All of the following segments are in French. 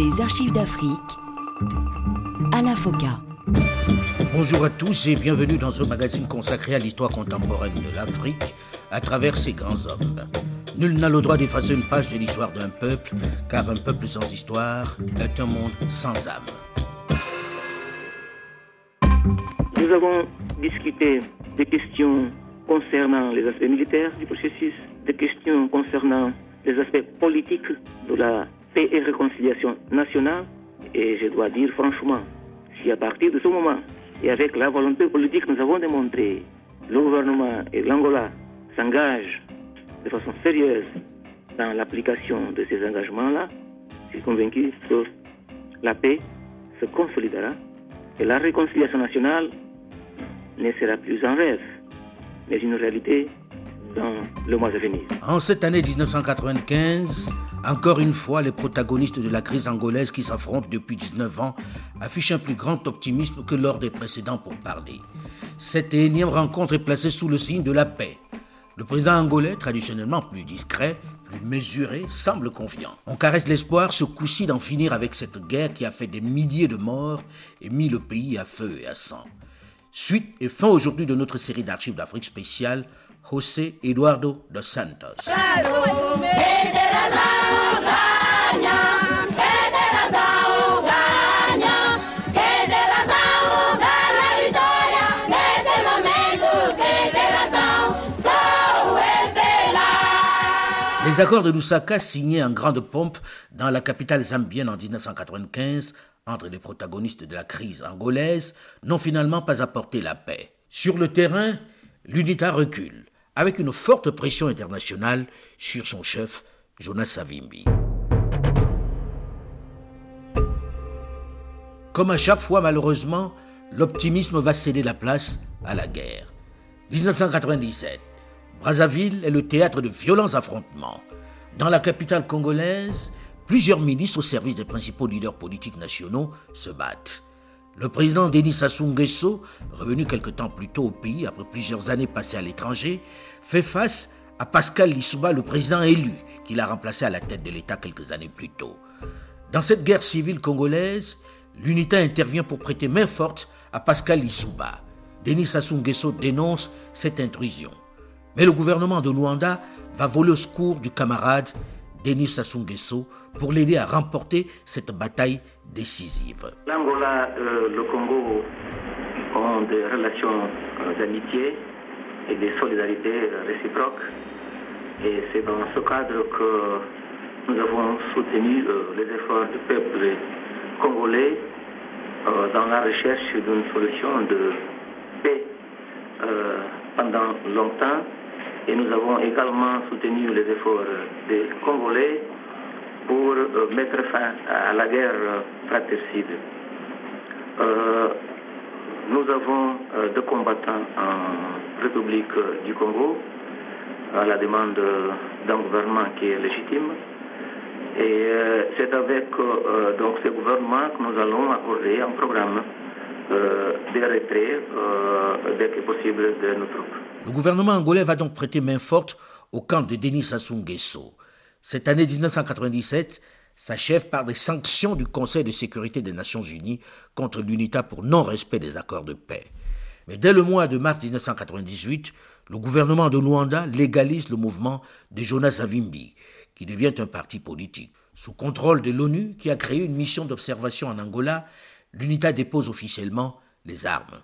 Les archives d'Afrique, Alain Foka. Bonjour à tous et bienvenue dans un magazine consacré à l'histoire contemporaine de l'Afrique à travers ses grands hommes. Nul n'a le droit d'effacer une page de l'histoire d'un peuple, car un peuple sans histoire est un monde sans âme. Nous avons discuté des questions concernant les aspects militaires du processus, des questions concernant les aspects politiques de la paix et réconciliation nationale. Et je dois dire franchement, si à partir de ce moment, et avec la volonté politique nous avons démontré, le gouvernement et l'Angola s'engagent de façon sérieuse dans l'application de ces engagements-là, je suis convaincu que la paix se consolidera et la réconciliation nationale ne sera plus un rêve, mais une réalité dans le mois à venir. En cette année 1995, encore une fois, les protagonistes de la crise angolaise qui s'affrontent depuis 19 ans affichent un plus grand optimisme que lors des précédents pour parler. Cette énième rencontre est placée sous le signe de la paix. Le président angolais, traditionnellement plus discret, plus mesuré, semble confiant. On caresse l'espoir ce coup-ci d'en finir avec cette guerre qui a fait des milliers de morts et mis le pays à feu et à sang. Suite et fin aujourd'hui de notre série d'archives d'Afrique spéciale, José Eduardo dos Santos. Les accords de Lusaka, signés en grande pompe dans la capitale zambienne en 1995 entre les protagonistes de la crise angolaise, n'ont finalement pas apporté la paix. Sur le terrain, l'UNITA recule, avec une forte pression internationale sur son chef, Jonas Savimbi. Comme à chaque fois, malheureusement, l'optimisme va céder la place à la guerre. 1997. Brazzaville est le théâtre de violents affrontements. Dans la capitale congolaise, plusieurs ministres au service des principaux leaders politiques nationaux se battent. Le président Denis Sassou Nguesso, revenu quelque temps plus tôt au pays après plusieurs années passées à l'étranger, fait face à Pascal Lissouba, le président élu, qu'il a remplacé à la tête de l'État quelques années plus tôt. Dans cette guerre civile congolaise, l'unité intervient pour prêter main forte à Pascal Lissouba. Denis Sassou Nguesso dénonce cette intrusion. Mais le gouvernement de Luanda va voler au secours du camarade Denis Sassou Nguesso pour l'aider à remporter cette bataille décisive. L'Angola euh, le Congo ont des relations euh, d'amitié et de solidarité réciproques. Et c'est dans ce cadre que nous avons soutenu euh, les efforts du peuple congolais dans la recherche d'une solution de paix pendant longtemps et nous avons également soutenu les efforts des Congolais pour euh, mettre fin à la guerre fratricide. Euh, nous avons euh, deux combattants en République du Congo à la demande d'un gouvernement qui est légitime. Et c'est avec donc ce gouvernement que nous allons accorder un programme de retrait dès que possible de nos troupes. Le gouvernement angolais va donc prêter main forte au camp de Denis Sassou. Cette année 1997 s'achève par des sanctions du Conseil de sécurité des Nations Unies contre l'UNITA pour non-respect des accords de paix. Mais dès le mois de mars 1998, le gouvernement de Luanda légalise le mouvement de Jonas Savimbi, qui devient un parti politique. Sous contrôle de l'ONU, qui a créé une mission d'observation en Angola, l'UNITA dépose officiellement les armes,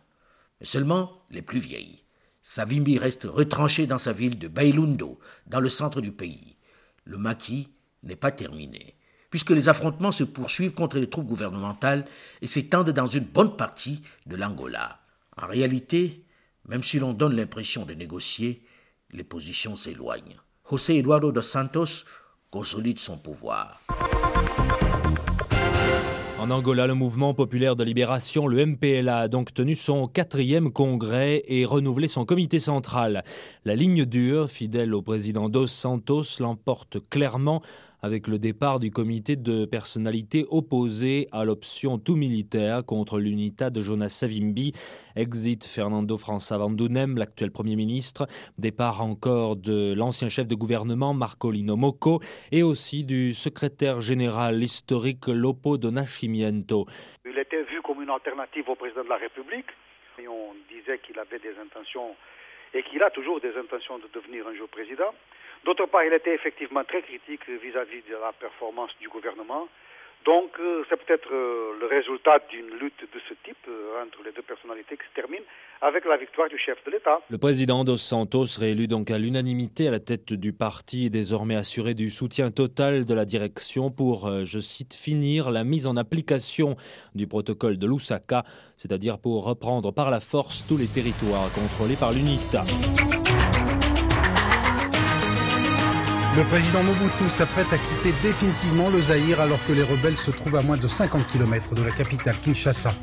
mais seulement les plus vieilles. Savimbi reste retranché dans sa ville de Bailundo, dans le centre du pays. Le maquis n'est pas terminé, puisque les affrontements se poursuivent contre les troupes gouvernementales et s'étendent dans une bonne partie de l'Angola. En réalité, même si l'on donne l'impression de négocier, les positions s'éloignent. José Eduardo dos Santos consolide son pouvoir. En Angola, le mouvement populaire de libération, le MPLA, a donc tenu son quatrième congrès et renouvelé son comité central. La ligne dure, fidèle au président Dos Santos, l'emporte clairement avec le départ du comité de personnalités opposé à l'option tout militaire contre l'unité de Jonas Savimbi. Exit Fernando França Vandunem, l'actuel Premier ministre. Départ encore de l'ancien chef de gouvernement Marcolino Mocco et aussi du secrétaire général historique Lopo do Nascimento. Il était vu comme une alternative au président de la République. Et on disait qu'il avait des intentions et qu'il a toujours des intentions de devenir un jour président. D'autre part, il était effectivement très critique vis-à-vis de la performance du gouvernement. Donc, euh, c'est peut-être euh, le résultat d'une lutte de ce type euh, entre les deux personnalités qui se termine avec la victoire du chef de l'État. Le président Dos Santos, réélu donc à l'unanimité à la tête du parti, est désormais assuré du soutien total de la direction pour, je cite, finir la mise en application du protocole de Lusaka, c'est-à-dire pour reprendre par la force tous les territoires contrôlés par l'UNITA. Le président Mobutu s'apprête à quitter définitivement le Zaïre alors que les rebelles se trouvent à moins de 50 km de la capitale Kinshasa.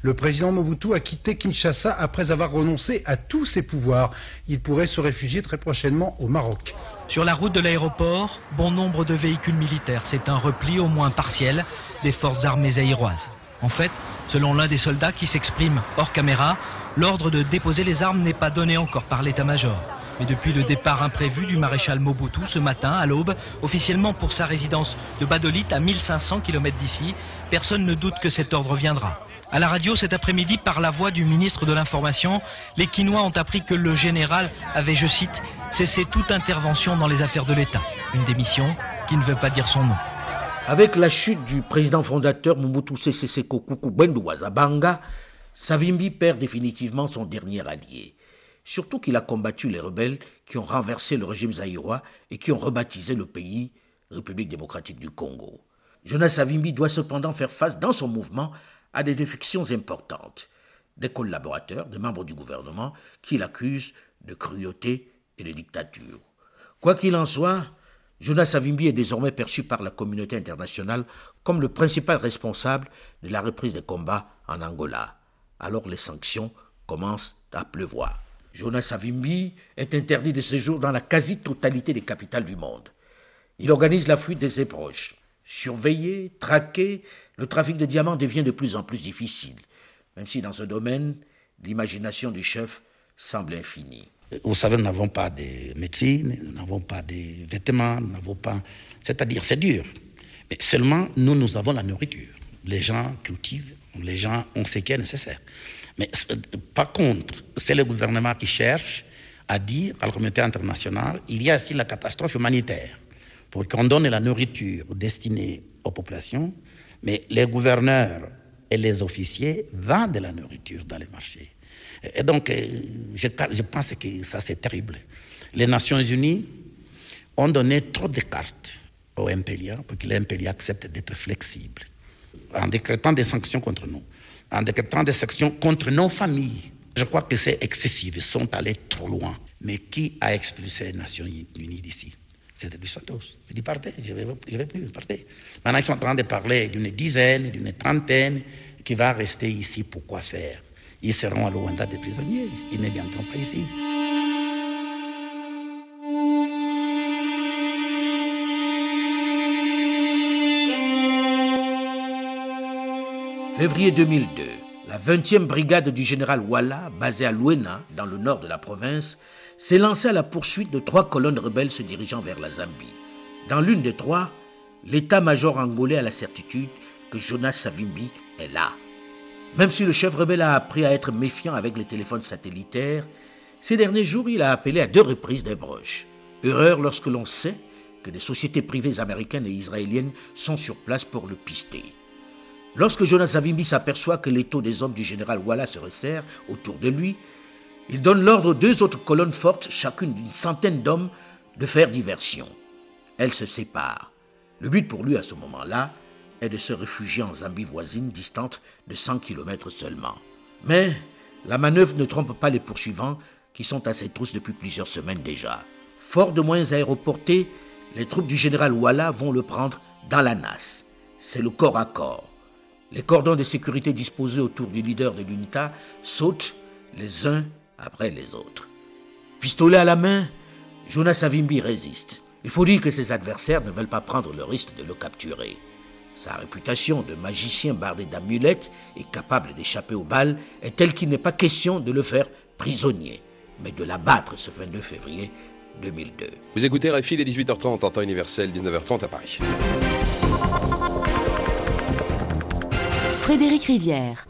Le président Mobutu a quitté Kinshasa après avoir renoncé à tous ses pouvoirs. Il pourrait se réfugier très prochainement au Maroc. Sur la route de l'aéroport, bon nombre de véhicules militaires. C'est un repli au moins partiel des forces armées zaïroises. En fait, selon l'un des soldats qui s'exprime hors caméra, l'ordre de déposer les armes n'est pas donné encore par l'état-major. Mais depuis le départ imprévu du maréchal Mobutu ce matin à l'aube, officiellement pour sa résidence de Badolit à 1500 km d'ici, personne ne doute que cet ordre viendra. À la radio cet après-midi, par la voix du ministre de l'Information, les Quinois ont appris que le général avait, je cite, cessé toute intervention dans les affaires de l'État. Une démission qui ne veut pas dire son nom. Avec la chute du président fondateur Mobutu Sese Seko Kuku Savimbi perd définitivement son dernier allié. Surtout qu'il a combattu les rebelles qui ont renversé le régime zaïrois et qui ont rebaptisé le pays République démocratique du Congo. Jonas Savimbi doit cependant faire face dans son mouvement à des défections importantes. Des collaborateurs, des membres du gouvernement qui l'accusent de cruauté et de dictature. Quoi qu'il en soit, Jonas Savimbi est désormais perçu par la communauté internationale comme le principal responsable de la reprise des combats en Angola. Alors les sanctions commencent à pleuvoir. Jonas Savimbi est interdit de séjour dans la quasi-totalité des capitales du monde. Il organise la fuite de ses proches. Surveillé, traqué, le trafic de diamants devient de plus en plus difficile, même si dans ce domaine, l'imagination du chef semble infinie. Vous savez, nous n'avons pas de médecine, nous n'avons pas de vêtements, nous n'avons pas... C'est-à-dire, c'est dur. Mais seulement, nous, nous avons la nourriture. Les gens cultivent, les gens ont ce qui est nécessaire. Mais euh, par contre, c'est le gouvernement qui cherche à dire à la communauté internationale il y a aussi la catastrophe humanitaire pour qu'on donne la nourriture destinée aux populations, mais les gouverneurs et les officiers vendent de la nourriture dans les marchés. Et donc, euh, je, pense que ça, c'est terrible. Les Nations Unies ont donné trop de cartes au MPLA pour que le accepte d'être flexible en décrétant des sanctions contre nous en décrétant des sections contre nos familles. Je crois que c'est excessif, ils sont allés trop loin. Mais qui a expulsé les Nations Unies d'ici? C'était du Santos. Je dis partez, je ne vais, plus, partez. Maintenant, ils sont en train de parler d'une dizaine, d'une trentaine qui va rester ici. Pourquoi faire? Ils seront à Luanda des prisonniers, ils ne viendront pas ici. Février 2002, la 20e brigade du général Walla, basée à Luena, dans le nord de la province, s'est lancée à la poursuite de trois colonnes rebelles se dirigeant vers la Zambie. Dans l'une des trois, l'état-major angolais a la certitude que Jonas Savimbi est là. Même si le chef rebelle a appris à être méfiant avec les téléphones satellitaires, ces derniers jours, il a appelé à deux reprises des broches. Erreur lorsque l'on sait que des sociétés privées américaines et israéliennes sont sur place pour le pister. Lorsque Jonas Savimbi s'aperçoit que l'étau des hommes du général Walla se resserre autour de lui, il donne l'ordre aux deux autres colonnes fortes, chacune d'une centaine d'hommes, de faire diversion. Elles se séparent. Le but pour lui à ce moment-là est de se réfugier en Zambie voisine, distante de 100 km seulement. Mais la manœuvre ne trompe pas les poursuivants qui sont à ses trousses depuis plusieurs semaines déjà. Fort de moyens aéroportés, les troupes du général Walla vont le prendre dans la nasse. C'est le corps à corps. Les cordons de sécurité disposés autour du leader de l'UNITA sautent les uns après les autres. Pistolet à la main, Jonas Savimbi résiste. Il faut dire que ses adversaires ne veulent pas prendre le risque de le capturer. Sa réputation de magicien bardé d'amulettes et capable d'échapper aux balles est telle qu'il n'est pas question de le faire prisonnier, mais de l'abattre ce 22 février 2002. Vous écoutez RFI les 18h30 en temps universel, 19h30 à Paris. Frédéric Rivière.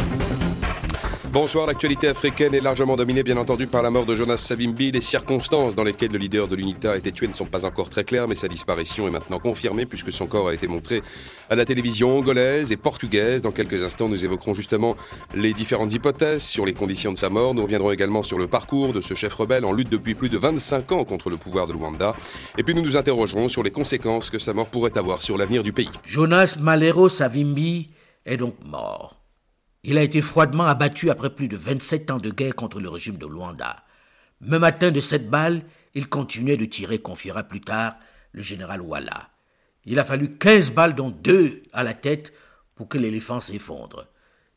Bonsoir, l'actualité africaine est largement dominée bien entendu par la mort de Jonas Savimbi. Les circonstances dans lesquelles le leader de l'UNITA a été tué ne sont pas encore très claires, mais sa disparition est maintenant confirmée puisque son corps a été montré à la télévision angolaise et portugaise. Dans quelques instants, nous évoquerons justement les différentes hypothèses sur les conditions de sa mort. Nous reviendrons également sur le parcours de ce chef rebelle en lutte depuis plus de 25 ans contre le pouvoir de Luanda. Et puis nous nous interrogerons sur les conséquences que sa mort pourrait avoir sur l'avenir du pays. Jonas Malero Savimbi est donc mort. Il a été froidement abattu après plus de 27 ans de guerre contre le régime de Luanda. Même atteint de cette balle, il continuait de tirer, confiera plus tard le général Walla. Il a fallu 15 balles, dont deux à la tête, pour que l'éléphant s'effondre.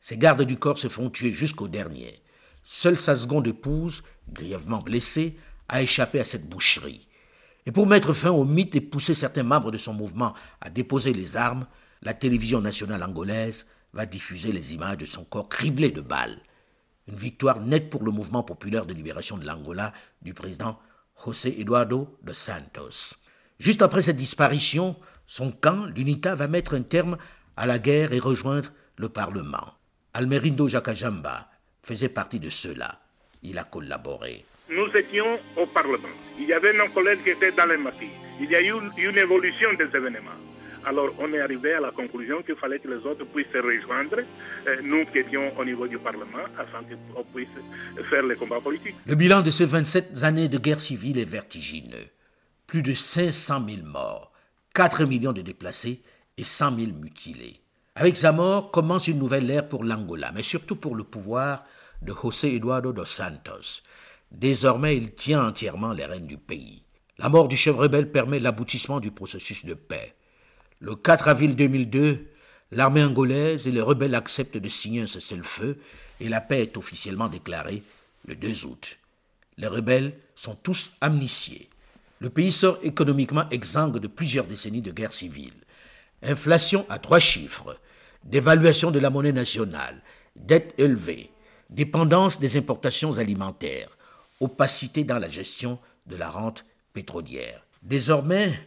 Ses gardes du corps se font tuer jusqu'au dernier. Seule sa seconde épouse, grièvement blessée, a échappé à cette boucherie. Et pour mettre fin au mythe et pousser certains membres de son mouvement à déposer les armes, la télévision nationale angolaise va diffuser les images de son corps criblé de balles. Une victoire nette pour le mouvement populaire de libération de l'Angola du président José Eduardo dos Santos. Juste après cette disparition, son camp, l'UNITA, va mettre un terme à la guerre et rejoindre le Parlement. Almerindo Jacajamba faisait partie de ceux-là. Il a collaboré. Nous étions au Parlement. Il y avait nos collègues qui étaient dans les maquis. Il y a eu une évolution des événements. Alors on est arrivé à la conclusion qu'il fallait que les autres puissent se rejoindre, euh, nous qui étions au niveau du Parlement, afin qu'on puisse faire les combats politiques. Le bilan de ces 27 années de guerre civile est vertigineux. Plus de 500 000 morts, 4 millions de déplacés et 100 000 mutilés. Avec sa mort commence une nouvelle ère pour l'Angola, mais surtout pour le pouvoir de José Eduardo dos Santos. Désormais, il tient entièrement les rênes du pays. La mort du chef rebelle permet l'aboutissement du processus de paix. Le 4 avril 2002, l'armée angolaise et les rebelles acceptent de signer un cessez-le-feu et la paix est officiellement déclarée le 2 août. Les rebelles sont tous amnistiés. Le pays sort économiquement exsangue de plusieurs décennies de guerre civile. Inflation à trois chiffres, dévaluation de la monnaie nationale, dette élevée, dépendance des importations alimentaires, opacité dans la gestion de la rente pétrolière. Désormais,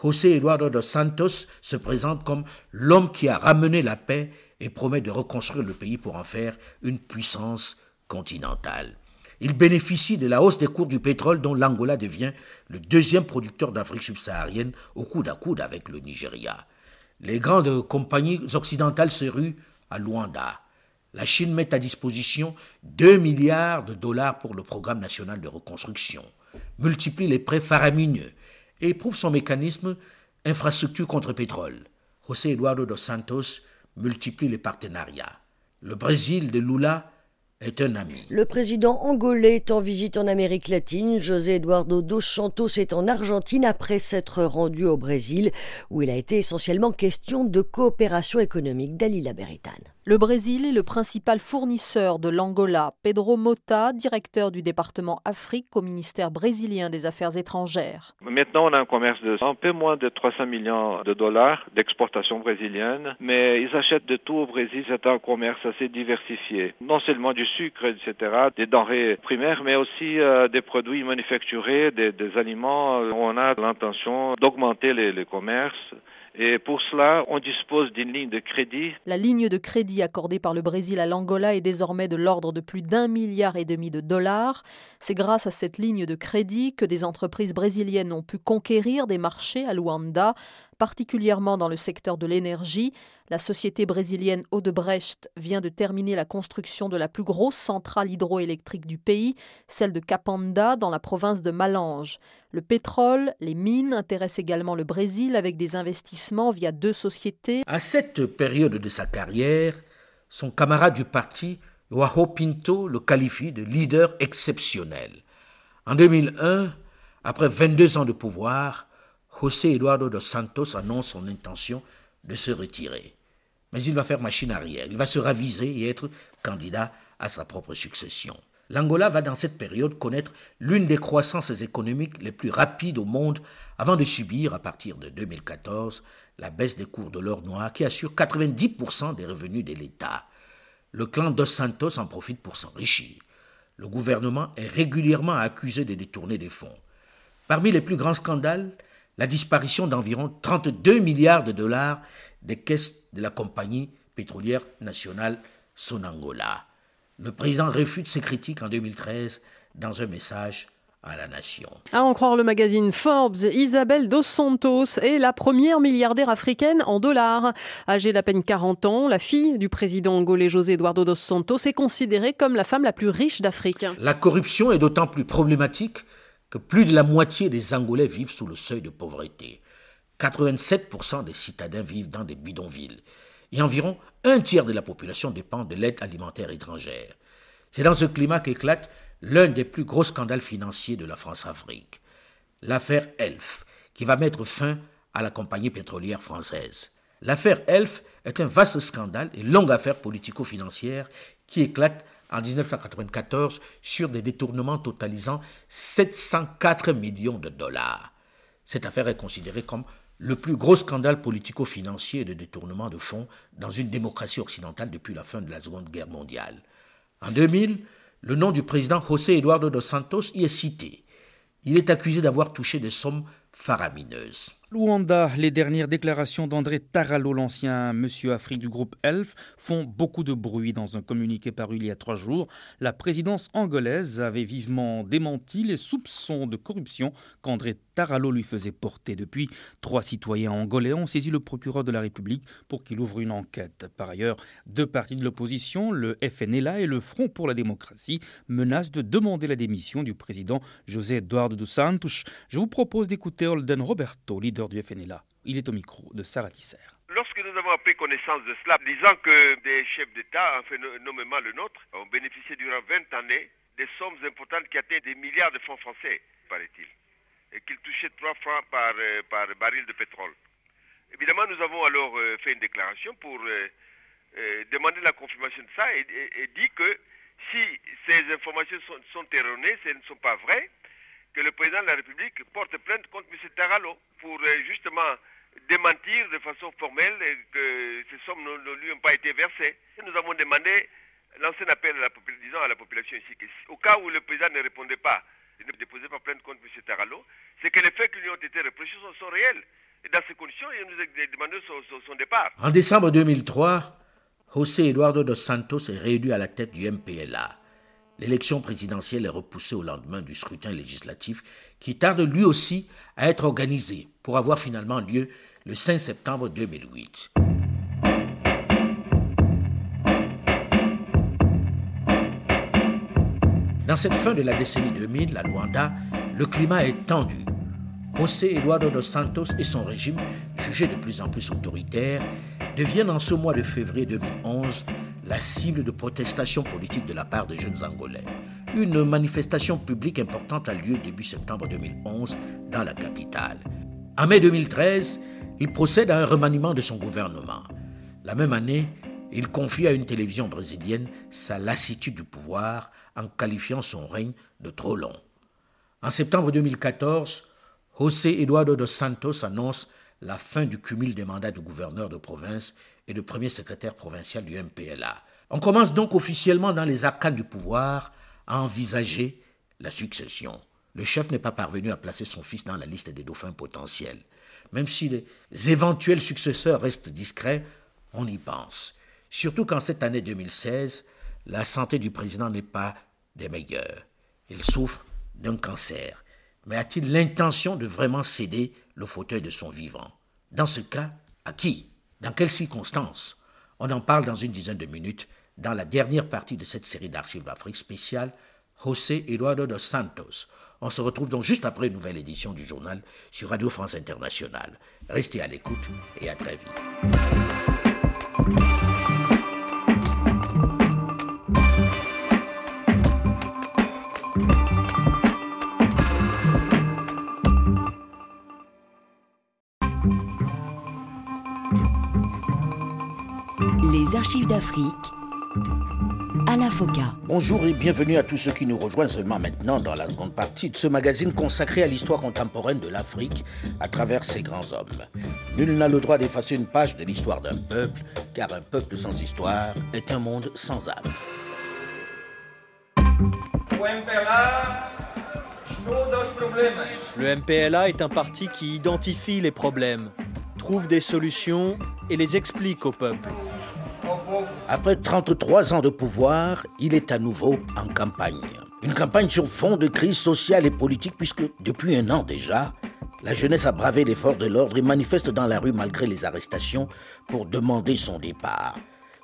José Eduardo dos Santos se présente comme l'homme qui a ramené la paix et promet de reconstruire le pays pour en faire une puissance continentale. Il bénéficie de la hausse des cours du pétrole dont l'Angola devient le deuxième producteur d'Afrique subsaharienne au coude à coude avec le Nigeria. Les grandes compagnies occidentales se ruent à Luanda. La Chine met à disposition 2 milliards de dollars pour le programme national de reconstruction, multiplie les prêts faramineux, et éprouve son mécanisme infrastructure contre pétrole. José Eduardo dos Santos multiplie les partenariats. Le Brésil de Lula est un ami. Le président angolais est en visite en Amérique latine. José Eduardo dos Santos est en Argentine après s'être rendu au Brésil, où il a été essentiellement question de coopération économique. Dalila Beritane. Le Brésil est le principal fournisseur de l'Angola. Pedro Mota, directeur du département Afrique au ministère brésilien des Affaires étrangères. Maintenant, on a un commerce de un peu moins de 300 millions de dollars d'exportation brésilienne, mais ils achètent de tout au Brésil. C'est un commerce assez diversifié. Non seulement du sucre, etc., des denrées primaires, mais aussi euh, des produits manufacturés, des, aliments. On a l'intention d'augmenter les, les commerces. Et pour cela, on dispose d'une ligne de crédit. La ligne de crédit accordée par le Brésil à l'Angola est désormais de l'ordre de plus d'un milliard et demi de dollars. C'est grâce à cette ligne de crédit que des entreprises brésiliennes ont pu conquérir des marchés à Luanda, particulièrement dans le secteur de l'énergie. La société brésilienne Odebrecht vient de terminer la construction de la plus grosse centrale hydroélectrique du pays, celle de Capanda, dans la province de Malange. Le pétrole, les mines intéressent également le Brésil avec des investissements via deux sociétés. À cette période de sa carrière, son camarade du parti, Joao Pinto, le qualifie de leader exceptionnel. En 2001, après 22 ans de pouvoir, José Eduardo dos Santos annonce son intention de se retirer. Mais il va faire machine arrière, il va se raviser et être candidat à sa propre succession. L'Angola va dans cette période connaître l'une des croissances économiques les plus rapides au monde avant de subir, à partir de 2014, la baisse des cours de l'or noir qui assure 90% des revenus de l'État. Le clan Dos Santos en profite pour s'enrichir. Le gouvernement est régulièrement accusé de détourner des fonds. Parmi les plus grands scandales, la disparition d'environ 32 milliards de dollars des caisses de la compagnie pétrolière nationale Sonangola. Le président réfute ces critiques en 2013 dans un message à la nation. À en croire le magazine Forbes, Isabelle Dos Santos est la première milliardaire africaine en dollars. Âgée d'à peine 40 ans, la fille du président angolais José Eduardo dos Santos est considérée comme la femme la plus riche d'Afrique. La corruption est d'autant plus problématique que plus de la moitié des Angolais vivent sous le seuil de pauvreté. 87% des citadins vivent dans des bidonvilles et environ un tiers de la population dépend de l'aide alimentaire étrangère. C'est dans ce climat qu'éclate l'un des plus gros scandales financiers de la France-Afrique, l'affaire Elf, qui va mettre fin à la compagnie pétrolière française. L'affaire Elf est un vaste scandale et longue affaire politico-financière qui éclate en 1994 sur des détournements totalisant 704 millions de dollars. Cette affaire est considérée comme le plus gros scandale politico-financier de détournement de fonds dans une démocratie occidentale depuis la fin de la Seconde Guerre mondiale. En 2000, le nom du président José Eduardo dos Santos y est cité. Il est accusé d'avoir touché des sommes faramineuses. Luanda, les dernières déclarations d'André Taralo, l'ancien monsieur Afrique du groupe ELF, font beaucoup de bruit. Dans un communiqué paru il y a trois jours, la présidence angolaise avait vivement démenti les soupçons de corruption qu'André Taralo lui faisait porter. Depuis, trois citoyens angolais ont saisi le procureur de la République pour qu'il ouvre une enquête. Par ailleurs, deux partis de l'opposition, le FNLA et le Front pour la démocratie, menacent de demander la démission du président José Eduardo dos Santos. Je vous propose d'écouter Holden Roberto, leader du FNLA. Il est au micro de Sarah Tisser. Lorsque nous avons pris connaissance de cela, disant que des chefs d'État, enfin nommément le nôtre, ont bénéficié durant 20 années des sommes importantes qui atteignent des milliards de francs français, paraît-il, et qu'ils touchaient 3 francs par, euh, par baril de pétrole. Évidemment, nous avons alors euh, fait une déclaration pour euh, demander la confirmation de ça et, dit que si ces informations sont, erronées, ce ne sont pas vraies, que le président de la République porte plainte contre M. Taralo pour euh, justement démentir de façon formelle que ces sommes ne, lui ont pas été versées. Nous avons demandé, lancer un appel à la, à la population ici, que, au cas où le président ne répondait pas, ne déposait pas plainte contre M. Taralo, c'est que les faits qui lui ont été reprochés sont, réels. Et dans ces conditions, il nous a demandé son, départ. En décembre 2003, José Eduardo dos Santos est réélu à la tête du MPLA. L'élection présidentielle est repoussée au lendemain du scrutin législatif qui tarde lui aussi à être organisé pour avoir finalement lieu le 5 septembre 2008. Dans cette fin de la décennie 2000, la Luanda, le climat est tendu. José Eduardo dos Santos et son régime, jugé de plus en plus autoritaire, deviennent en ce mois de février 2011 la cible de protestations politiques de la part des jeunes Angolais. Une manifestation publique importante a lieu début septembre 2011 dans la capitale. En mai 2013, il procède à un remaniement de son gouvernement. La même année, il confie à une télévision brésilienne sa lassitude du pouvoir en qualifiant son règne de trop long. En septembre 2014, José Eduardo dos Santos annonce la fin du cumul des mandats de gouverneur de province et de premier secrétaire provincial du MPLA. On commence donc officiellement dans les arcanes du pouvoir à envisager la succession. Le chef n'est pas parvenu à placer son fils dans la liste des dauphins potentiels. Même si les éventuels successeurs restent discrets, on y pense. Surtout qu'en cette année 2016, la santé du président n'est pas des meilleures. Il souffre d'un cancer. Mais a-t-il l'intention de vraiment céder le fauteuil de son vivant? Dans ce cas, à qui? Dans quelles circonstances? On en parle dans une dizaine de minutes dans la dernière partie de cette série d'archives d'Afrique spéciale, José Eduardo dos Santos. On se retrouve donc juste après une nouvelle édition du journal sur Radio France Internationale. Restez à l'écoute et à très vite. Archives d'Afrique à la FOCA. Bonjour et bienvenue à tous ceux qui nous rejoignent seulement maintenant dans la seconde partie de ce magazine consacré à l'histoire contemporaine de l'Afrique à travers ses grands hommes. Nul n'a le droit d'effacer une page de l'histoire d'un peuple, car un peuple sans histoire est un monde sans âme. Le MPLA est un parti qui identifie les problèmes, trouve des solutions et les explique au peuple. Après 33 ans de pouvoir, il est à nouveau en campagne. Une campagne sur fond de crise sociale et politique puisque depuis un an déjà, la jeunesse a bravé les forces de l'ordre et manifeste dans la rue malgré les arrestations pour demander son départ.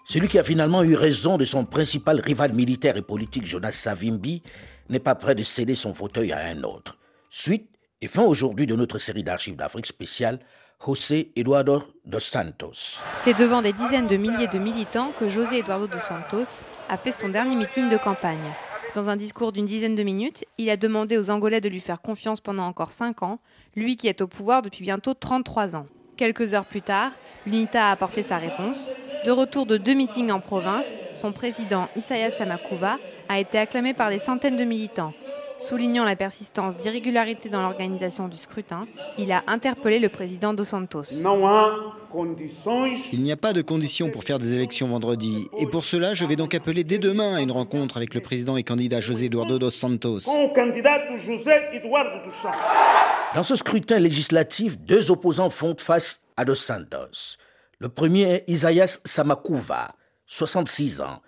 Celui qui a finalement eu raison de son principal rival militaire et politique, Jonas Savimbi, n'est pas prêt de céder son fauteuil à un autre. Suite et fin aujourd'hui de notre série d'archives d'Afrique spéciale, José Eduardo dos Santos. C'est devant des dizaines de milliers de militants que José Eduardo dos Santos a fait son dernier meeting de campagne. Dans un discours d'une dizaine de minutes, il a demandé aux Angolais de lui faire confiance pendant encore 5 ans, lui qui est au pouvoir depuis bientôt 33 ans. Quelques heures plus tard, l'UNITA a apporté sa réponse. De retour de deux meetings en province, son président Isaias Samakuva a été acclamé par des centaines de militants. Soulignant la persistance d'irrégularités dans l'organisation du scrutin, il a interpellé le président Dos Santos. Il n'y a pas de conditions pour faire des élections vendredi. Et pour cela, je vais donc appeler dès demain à une rencontre avec le président et candidat José Eduardo dos Santos. Dans ce scrutin législatif, deux opposants font face à Dos Santos. Le premier est Isaias Samakuva, 66 ans,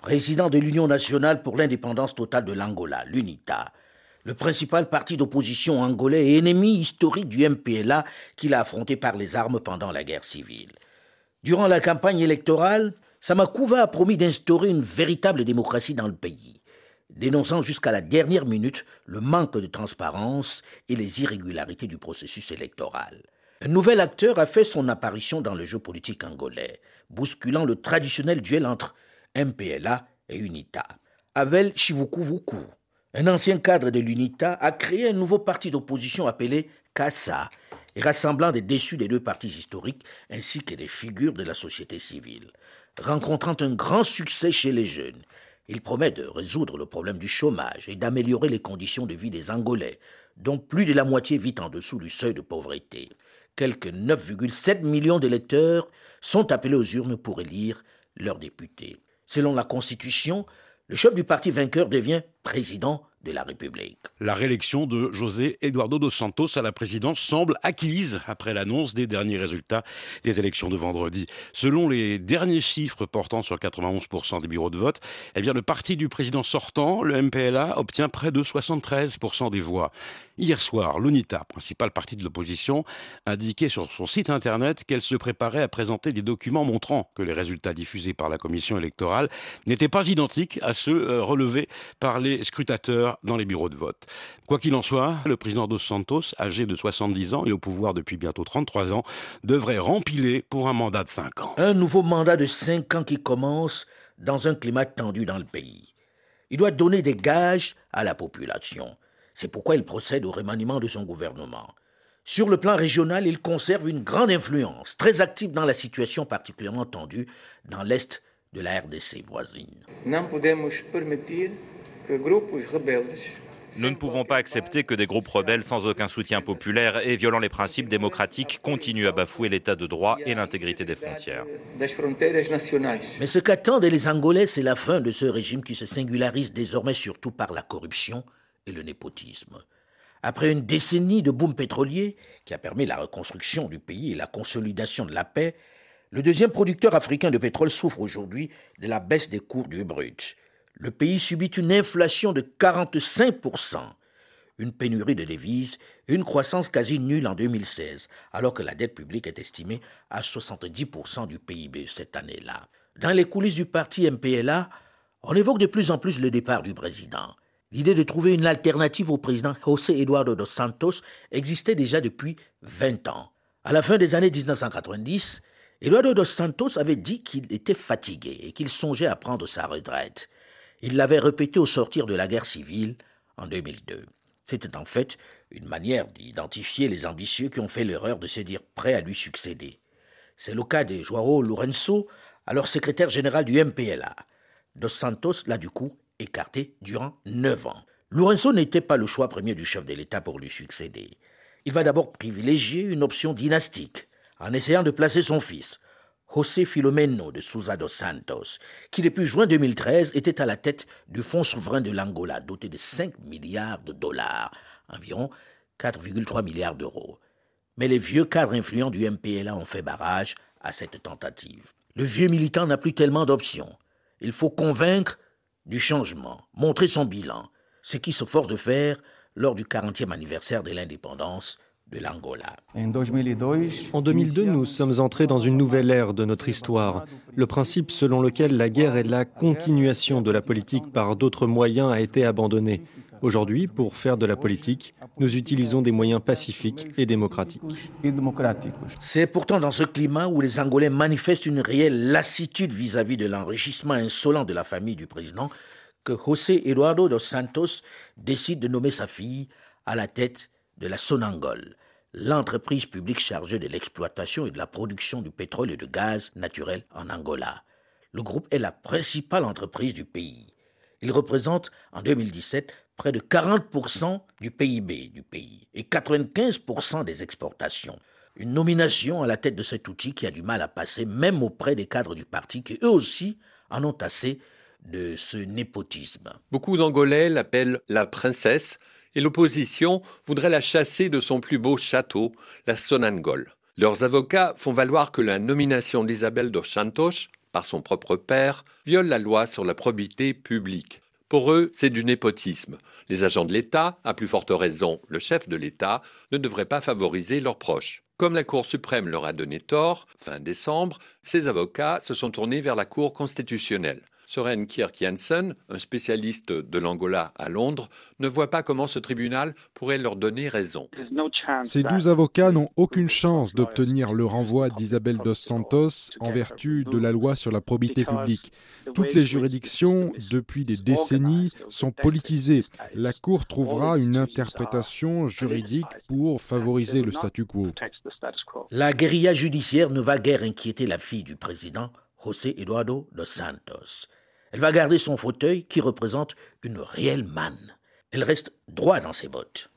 président de l'Union nationale pour l'indépendance totale de l'Angola, l'UNITA, le principal parti d'opposition angolais et ennemi historique du MPLA qu'il a affronté par les armes pendant la guerre civile. Durant la campagne électorale, Samakuva a promis d'instaurer une véritable démocratie dans le pays, dénonçant jusqu'à la dernière minute le manque de transparence et les irrégularités du processus électoral. Un nouvel acteur a fait son apparition dans le jeu politique angolais, bousculant le traditionnel duel entre MPLA et UNITA. Avel Chivukuvuku, un ancien cadre de l'UNITA, a créé un nouveau parti d'opposition appelé CASA, et rassemblant des déçus des deux partis historiques ainsi que des figures de la société civile. Rencontrant un grand succès chez les jeunes, il promet de résoudre le problème du chômage et d'améliorer les conditions de vie des Angolais, dont plus de la moitié vit en dessous du seuil de pauvreté. Quelques 9,7 millions d'électeurs sont appelés aux urnes pour élire leurs députés. Selon la Constitution, le chef du parti vainqueur devient président de la République. La réélection de José Eduardo dos Santos à la présidence semble acquise après l'annonce des derniers résultats des élections de vendredi. Selon les derniers chiffres portant sur 91% des bureaux de vote, eh bien le parti du président sortant, le MPLA, obtient près de 73% des voix. Hier soir, l'UNITA, principal parti de l'opposition, indiquait sur son site internet qu'elle se préparait à présenter des documents montrant que les résultats diffusés par la commission électorale n'étaient pas identiques à ceux euh, relevés par les scrutateurs dans les bureaux de vote. Quoi qu'il en soit, le président Dos Santos, âgé de 70 ans et au pouvoir depuis bientôt 33 ans, devrait rempiler pour un mandat de 5 ans. Un nouveau mandat de 5 ans qui commence dans un climat tendu dans le pays. Il doit donner des gages à la population. C'est pourquoi il procède au remaniement de son gouvernement. Sur le plan régional, il conserve une grande influence, très active dans la situation particulièrement tendue dans l'est de la RDC voisine. Nous ne pouvons pas accepter que des groupes rebelles sans aucun soutien populaire et violant les principes démocratiques continuent à bafouer l'état de droit et l'intégrité des frontières. Mais ce qu'attendent les Angolais, c'est la fin de ce régime qui se singularise désormais surtout par la corruption et le népotisme. Après une décennie de boom pétrolier qui a permis la reconstruction du pays et la consolidation de la paix, le deuxième producteur africain de pétrole souffre aujourd'hui de la baisse des cours du brut. Le pays subit une inflation de 45%, une pénurie de devises et une croissance quasi nulle en 2016, alors que la dette publique est estimée à 70% du PIB cette année-là. Dans les coulisses du parti MPLA, on évoque de plus en plus le départ du président. L'idée de trouver une alternative au président José Eduardo dos Santos existait déjà depuis 20 ans. À la fin des années 1990, Eduardo dos Santos avait dit qu'il était fatigué et qu'il songeait à prendre sa retraite. Il l'avait répété au sortir de la guerre civile en 2002. C'était en fait une manière d'identifier les ambitieux qui ont fait l'erreur de se dire prêts à lui succéder. C'est le cas de Joao Lourenço, alors secrétaire général du MPLA. Dos Santos l'a du coup écarté durant neuf ans. Lourenço n'était pas le choix premier du chef de l'État pour lui succéder. Il va d'abord privilégier une option dynastique, en essayant de placer son fils, José Filomeno de Souza dos Santos, qui depuis juin 2013 était à la tête du Fonds souverain de l'Angola, doté de 5 milliards de dollars, environ 4,3 milliards d'euros. Mais les vieux cadres influents du MPLA ont fait barrage à cette tentative. Le vieux militant n'a plus tellement d'options. Il faut convaincre du changement, montrer son bilan, ce qui se force de faire lors du 40e anniversaire de l'indépendance de l'Angola. En 2002, nous sommes entrés dans une nouvelle ère de notre histoire. Le principe selon lequel la guerre est la continuation de la politique par d'autres moyens a été abandonné. Aujourd'hui, pour faire de la politique, nous utilisons des moyens pacifiques et démocratiques. C'est pourtant dans ce climat où les Angolais manifestent une réelle lassitude vis-à-vis de l'enrichissement insolent de la famille du président que José Eduardo dos Santos décide de nommer sa fille à la tête de la Sonangol, l'entreprise publique chargée de l'exploitation et de la production du pétrole et de gaz naturel en Angola. Le groupe est la principale entreprise du pays. Il représente en 2017 près de 40% du PIB du pays et 95% des exportations. Une nomination à la tête de cet outil qui a du mal à passer même auprès des cadres du parti qui eux aussi en ont assez de ce népotisme. Beaucoup d'Angolais l'appellent la princesse et l'opposition voudrait la chasser de son plus beau château, la Sonangol. Leurs avocats font valoir que la nomination d'Isabelle dos Santos par son propre père viole la loi sur la probité publique. Pour eux, c'est du népotisme. Les agents de l'État, à plus forte raison le chef de l'État, ne devraient pas favoriser leurs proches. Comme la Cour suprême leur a donné tort, fin décembre, ces avocats se sont tournés vers la Cour constitutionnelle. Soren Kirk Jensen, un spécialiste de l'Angola à Londres, ne voit pas comment ce tribunal pourrait leur donner raison. Ces douze avocats n'ont aucune chance d'obtenir le renvoi d'Isabelle dos Santos en vertu de la loi sur la probité publique. Toutes les juridictions, depuis des décennies, sont politisées. La Cour trouvera une interprétation juridique pour favoriser le statu quo. La guérilla judiciaire ne va guère inquiéter la fille du président, José Eduardo dos Santos. Elle va garder son fauteuil qui représente une réelle manne. Elle reste droit dans ses bottes.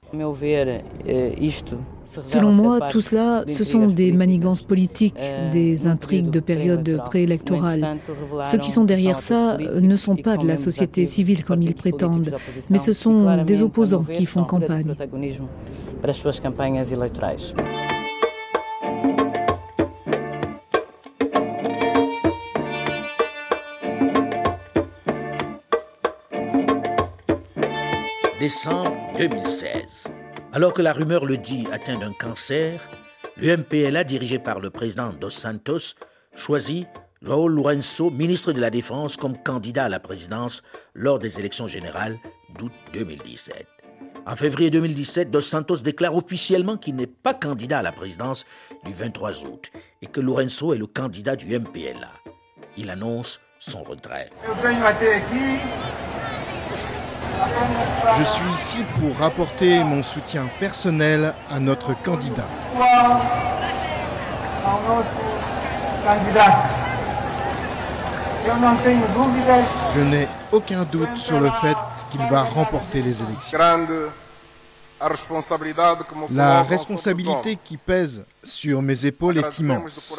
Selon moi, tout cela, ce sont des manigances politiques, des intrigues de période préélectorale. Ceux qui sont derrière ça ne sont pas de la société civile comme ils prétendent, mais ce sont des opposants qui font campagne. Décembre 2016. Alors que la rumeur le dit atteint d'un cancer, le MPLA, dirigé par le président Dos Santos, choisit João Lourenço, ministre de la Défense, comme candidat à la présidence lors des élections générales d'août 2017. En février 2017, Dos Santos déclare officiellement qu'il n'est pas candidat à la présidence du 23 août et que Lourenço est le candidat du MPLA. Il annonce son retrait. Suis ici pour rapporter mon soutien personnel à notre candidat. Je n'ai aucun doute sur le fait qu'il va remporter les élections. La responsabilité qui pèse sur mes épaules est immense.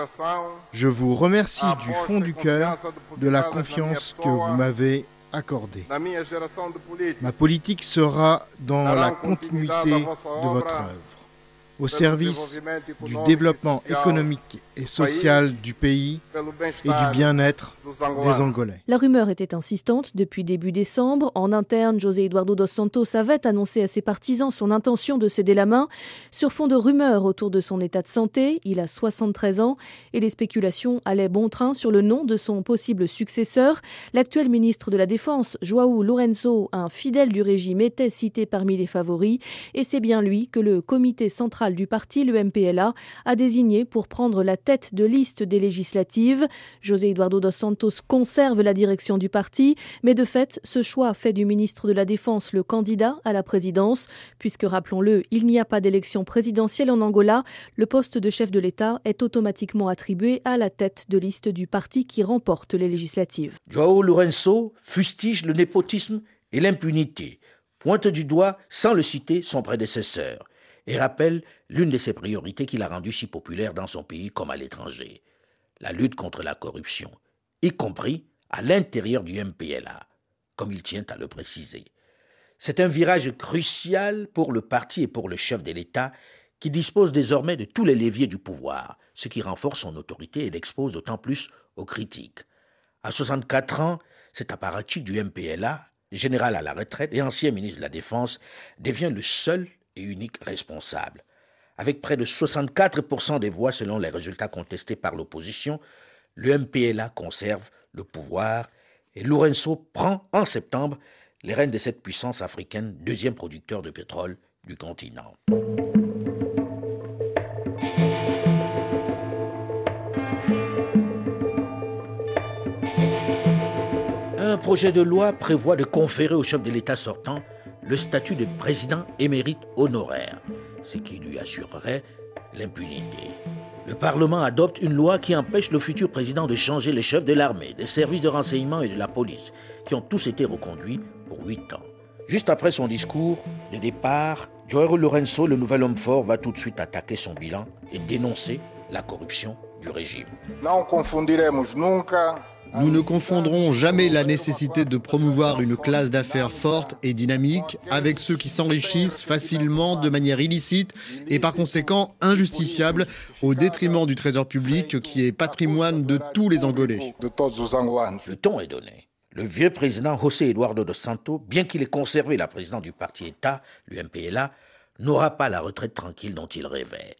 Je vous remercie du fond du cœur de la confiance que vous m'avez accordée. Ma politique sera dans la continuité de votre œuvre, au service du développement économique et social du pays et du bien-être des Angolais. La rumeur était insistante depuis début décembre. En interne, José Eduardo dos Santos avait annoncé à ses partisans son intention de céder la main sur fond de rumeurs autour de son état de santé. Il a 73 ans et les spéculations allaient bon train sur le nom de son possible successeur. L'actuel ministre de la Défense, Joao Lourenço, un fidèle du régime, était cité parmi les favoris et c'est bien lui que le comité central central du parti, le MPLA, a désigné pour prendre la tête de liste des législatives. José Eduardo dos Santos conserve la direction du parti, mais de fait, ce choix fait du ministre de la Défense le candidat à la présidence, puisque, rappelons-le, il n'y a pas d'élection présidentielle en Angola. Le poste de chef de l'État est automatiquement attribué à la tête de liste du parti qui remporte les législatives. Joao Lourenço fustige le népotisme et l'impunité, pointe du doigt, sans le citer, son prédécesseur, et rappelle l'une de ses priorités qui l'a rendu si populaire dans son pays comme à l'étranger, la lutte contre la corruption, y compris à l'intérieur du MPLA, comme il tient à le préciser. C'est un virage crucial pour le parti et pour le chef de l'État qui dispose désormais de tous les leviers du pouvoir, ce qui renforce son autorité et l'expose d'autant plus aux critiques. À 64 ans, cet apparatchik du MPLA général à la retraite et ancien ministre de la Défense, devient le seul et unique responsable. Avec près de 64% des voix selon les résultats contestés par l'opposition, le MPLA conserve le pouvoir et Lourenço prend en septembre les rênes de cette puissance africaine, deuxième producteur de pétrole du continent. Un projet de loi prévoit de conférer au chef de l'État sortant le statut de président émérite honoraire, ce qui lui assurerait l'impunité. Le Parlement adopte une loi qui empêche le futur président de changer les chefs de l'armée, des services de renseignement et de la police, qui ont tous été reconduits pour huit ans. Juste après son discours de départ, Joao Lorenzo, le nouvel homme fort, va tout de suite attaquer son bilan et dénoncer la corruption du régime. Nous ne confondrons jamais la nécessité de promouvoir une classe d'affaires forte et dynamique avec ceux qui s'enrichissent facilement de manière illicite et par conséquent injustifiable au détriment du trésor public qui est patrimoine de tous les Angolais. Le ton est donné. Le vieux président José Eduardo dos Santos, bien qu'il ait conservé la présidence du parti État, l'UMPLA, n'aura pas la retraite tranquille dont il rêvait.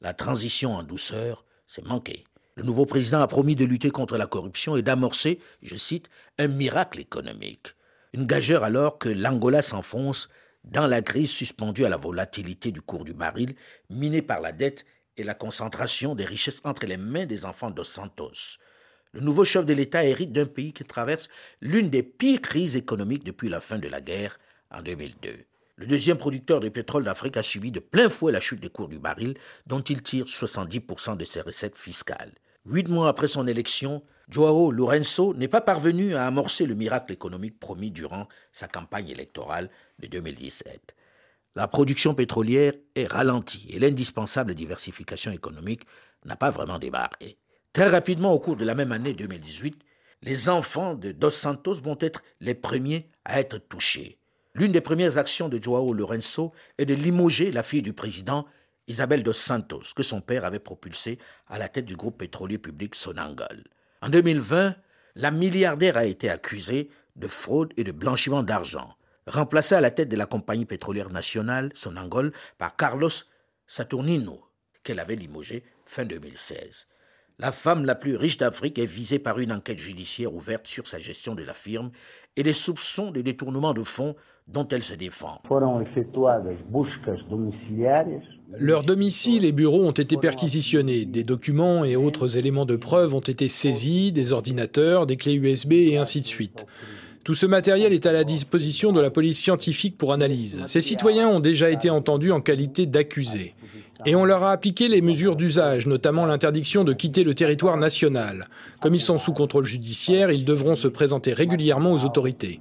La transition en douceur, c'est manqué. Le nouveau président a promis de lutter contre la corruption et d'amorcer, je cite, un miracle économique. Une gageure alors que l'Angola s'enfonce dans la crise suspendue à la volatilité du cours du baril, minée par la dette et la concentration des richesses entre les mains des enfants dos Santos. Le nouveau chef de l'État hérite d'un pays qui traverse l'une des pires crises économiques depuis la fin de la guerre en 2002. Le deuxième producteur de pétrole d'Afrique a subi de plein fouet la chute des cours du baril, dont il tire 70% de ses recettes fiscales. Huit mois après son élection, Joao Lourenço n'est pas parvenu à amorcer le miracle économique promis durant sa campagne électorale de 2017. La production pétrolière est ralentie et l'indispensable diversification économique n'a pas vraiment démarré. Très rapidement, au cours de la même année 2018, les enfants de Dos Santos vont être les premiers à être touchés. L'une des premières actions de Joao Lourenço est de limoger la fille du président Isabelle dos Santos, que son père avait propulsée à la tête du groupe pétrolier public Sonangol. En 2020, la milliardaire a été accusée de fraude et de blanchiment d'argent, remplacée à la tête de la compagnie pétrolière nationale Sonangol par Carlos Saturnino, qu'elle avait limogé fin 2016. La femme la plus riche d'Afrique est visée par une enquête judiciaire ouverte sur sa gestion de la firme et des soupçons de détournement de fonds dont elle se défend. Leurs domiciles et bureaux ont été perquisitionnés, des documents et autres éléments de preuve ont été saisis, des ordinateurs, des clés USB et ainsi de suite. Tout ce matériel est à la disposition de la police scientifique pour analyse. Ces citoyens ont déjà été entendus en qualité d'accusés. Et on leur a appliqué les mesures d'usage, notamment l'interdiction de quitter le territoire national. Comme ils sont sous contrôle judiciaire, ils devront se présenter régulièrement aux autorités.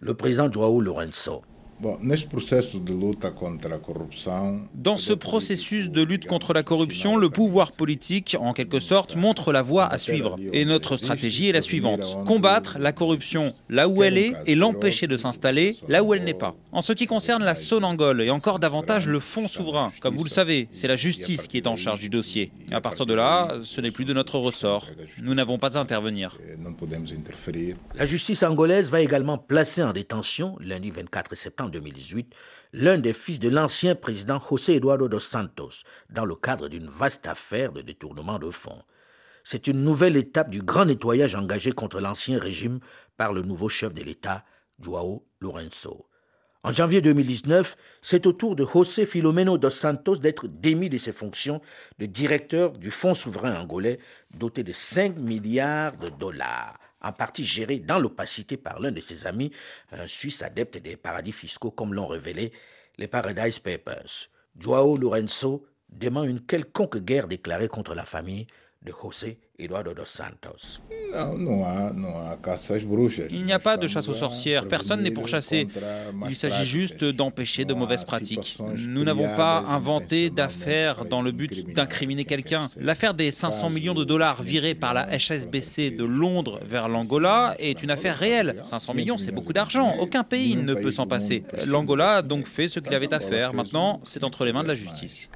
Le président Joao Lourenço dans ce processus de lutte contre la corruption, le pouvoir politique, en quelque sorte, montre la voie à suivre. Et notre stratégie est la suivante. Combattre la corruption là où elle est et l'empêcher de s'installer là où elle n'est pas. En ce qui concerne la Sonangol et encore davantage le fonds souverain, comme vous le savez, c'est la justice qui est en charge du dossier. Et à partir de là, ce n'est plus de notre ressort. Nous n'avons pas à intervenir. La justice angolaise va également placer en détention, lundi 24 septembre, 2018 l'un des fils de l'ancien président José Eduardo dos Santos dans le cadre d'une vaste affaire de détournement de fonds. C'est une nouvelle étape du grand nettoyage engagé contre l'ancien régime par le nouveau chef de l'État, Joao Lourenço. En janvier 2019, c'est au tour de José Filomeno dos Santos d'être démis de ses fonctions de directeur du Fonds souverain angolais doté de 5 milliards de dollars, en partie géré dans l'opacité par l'un de ses amis, un Suisse adepte des paradis fiscaux comme l'ont révélé les Paradise Papers. Joao Lourenço demande une quelconque guerre déclarée contre la famille de José Eduardo dos Santos. Il n'y a pas de chasse aux sorcières, personne n'est pour chasser. Il s'agit juste d'empêcher de mauvaises pratiques. Nous n'avons pas inventé d'affaires dans le but d'incriminer quelqu'un. L'affaire des 500 millions de dollars virés par la HSBC de Londres vers l'Angola est une affaire réelle. 500 millions, c'est beaucoup d'argent. Aucun pays ne peut s'en passer. L'Angola a donc fait ce qu'il avait à faire. Maintenant, c'est entre les mains de la justice.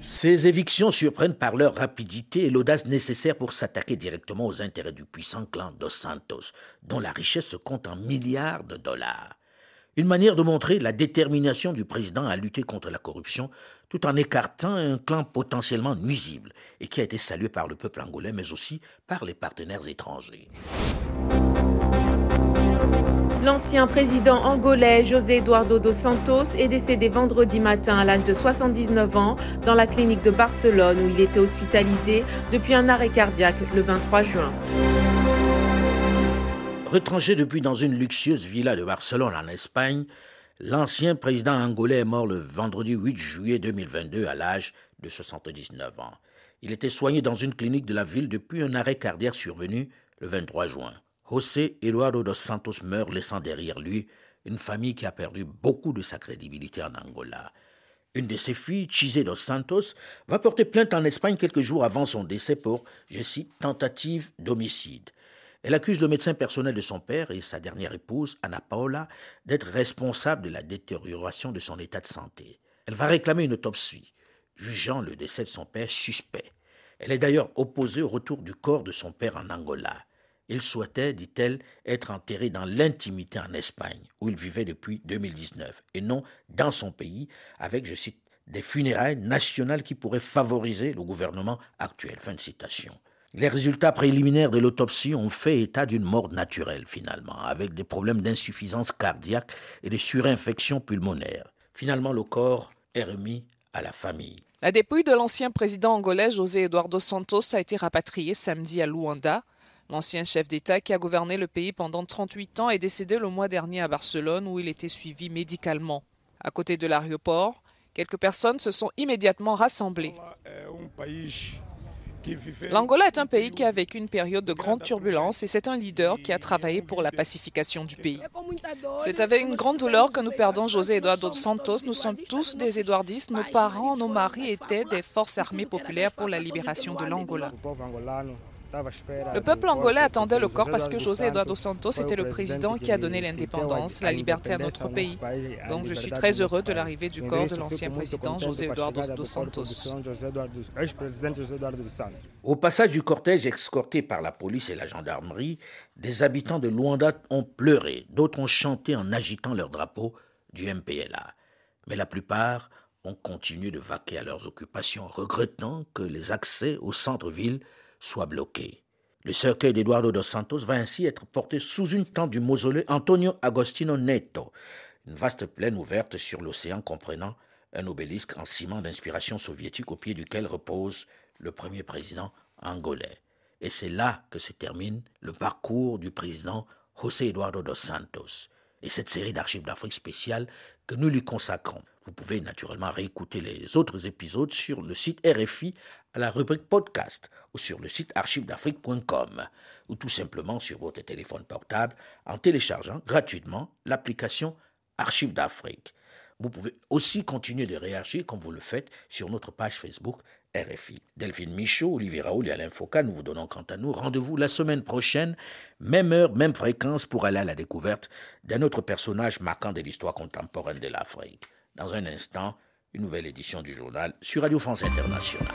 Ces évictions surprennent par leur rapidité et l'audace nécessaire pour s'attaquer directement aux intérêts du puissant clan Dos Santos, dont la richesse se compte en milliards de dollars. Une manière de montrer la détermination du président à lutter contre la corruption tout en écartant un clan potentiellement nuisible et qui a été salué par le peuple angolais mais aussi par les partenaires étrangers. L'ancien président angolais José Eduardo dos Santos est décédé vendredi matin à l'âge de 79 ans dans la clinique de Barcelone où il était hospitalisé depuis un arrêt cardiaque le 23 juin. Retranché depuis dans une luxueuse villa de Barcelone en Espagne, l'ancien président angolais est mort le vendredi 8 juillet 2022 à l'âge de 79 ans. Il était soigné dans une clinique de la ville depuis un arrêt cardiaque survenu le 23 juin. José Eduardo dos Santos meurt laissant derrière lui une famille qui a perdu beaucoup de sa crédibilité en Angola. Une de ses filles, Chise dos Santos, va porter plainte en Espagne quelques jours avant son décès pour, je cite, tentative d'homicide. Elle accuse le médecin personnel de son père et sa dernière épouse, Ana Paola, d'être responsables de la détérioration de son état de santé. Elle va réclamer une autopsie, jugeant le décès de son père suspect. Elle est d'ailleurs opposée au retour du corps de son père en Angola. Il souhaitait, dit-elle, être enterré dans l'intimité en Espagne, où il vivait depuis 2019, et non dans son pays, avec, je cite, des funérailles nationales qui pourraient favoriser le gouvernement actuel. Fin de citation. Les résultats préliminaires de l'autopsie ont fait état d'une mort naturelle finalement, avec des problèmes d'insuffisance cardiaque et de surinfection pulmonaire. Finalement, le corps est remis à la famille. La dépouille de l'ancien président angolais José Eduardo Santos a été rapatriée samedi à Luanda. L'ancien chef d'État qui a gouverné le pays pendant 38 ans est décédé le mois dernier à Barcelone où il était suivi médicalement. À côté de l'aéroport, quelques personnes se sont immédiatement rassemblées. L'Angola est un pays qui a vécu une période de grande turbulence et c'est un leader qui a travaillé pour la pacification du pays. C'est avec une grande douleur que nous perdons José Eduardo Santos. Nous sommes tous des édouardistes. Nos parents, nos maris étaient des forces armées populaires pour la libération de l'Angola. Le peuple angolais attendait le corps parce que José Eduardo Santos était le président qui a donné l'indépendance, la liberté à notre pays. Donc je suis très heureux de l'arrivée du corps de l'ancien président José Eduardo dos Santos. Au passage du cortège escorté par la police et la gendarmerie, des habitants de Luanda ont pleuré, d'autres ont chanté en agitant leur drapeau du MPLA. Mais la plupart ont continué de vaquer à leurs occupations, regrettant que les accès au centre-ville soit bloqué. Le cercueil d'Eduardo dos Santos va ainsi être porté sous une tente du mausolée Antonio Agostino Neto, une vaste plaine ouverte sur l'océan comprenant un obélisque en ciment d'inspiration soviétique au pied duquel repose le premier président angolais. Et c'est là que se termine le parcours du président José Eduardo dos Santos et cette série d'archives d'Afrique spéciale que nous lui consacrons. Vous pouvez naturellement réécouter les autres épisodes sur le site RFI à la rubrique podcast ou sur le site archivesdafrique.com ou tout simplement sur votre téléphone portable en téléchargeant gratuitement l'application Archives d'Afrique. Vous pouvez aussi continuer de réagir comme vous le faites sur notre page Facebook RFI. Delphine Michaud, Olivier Raoul et Alain Foucault, nous vous donnons quant à nous rendez-vous la semaine prochaine, même heure, même fréquence pour aller à la découverte d'un autre personnage marquant de l'histoire contemporaine de l'Afrique. Dans un instant, une nouvelle édition du journal sur Radio France Internationale.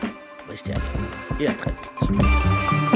Restez avec nous et à très vite.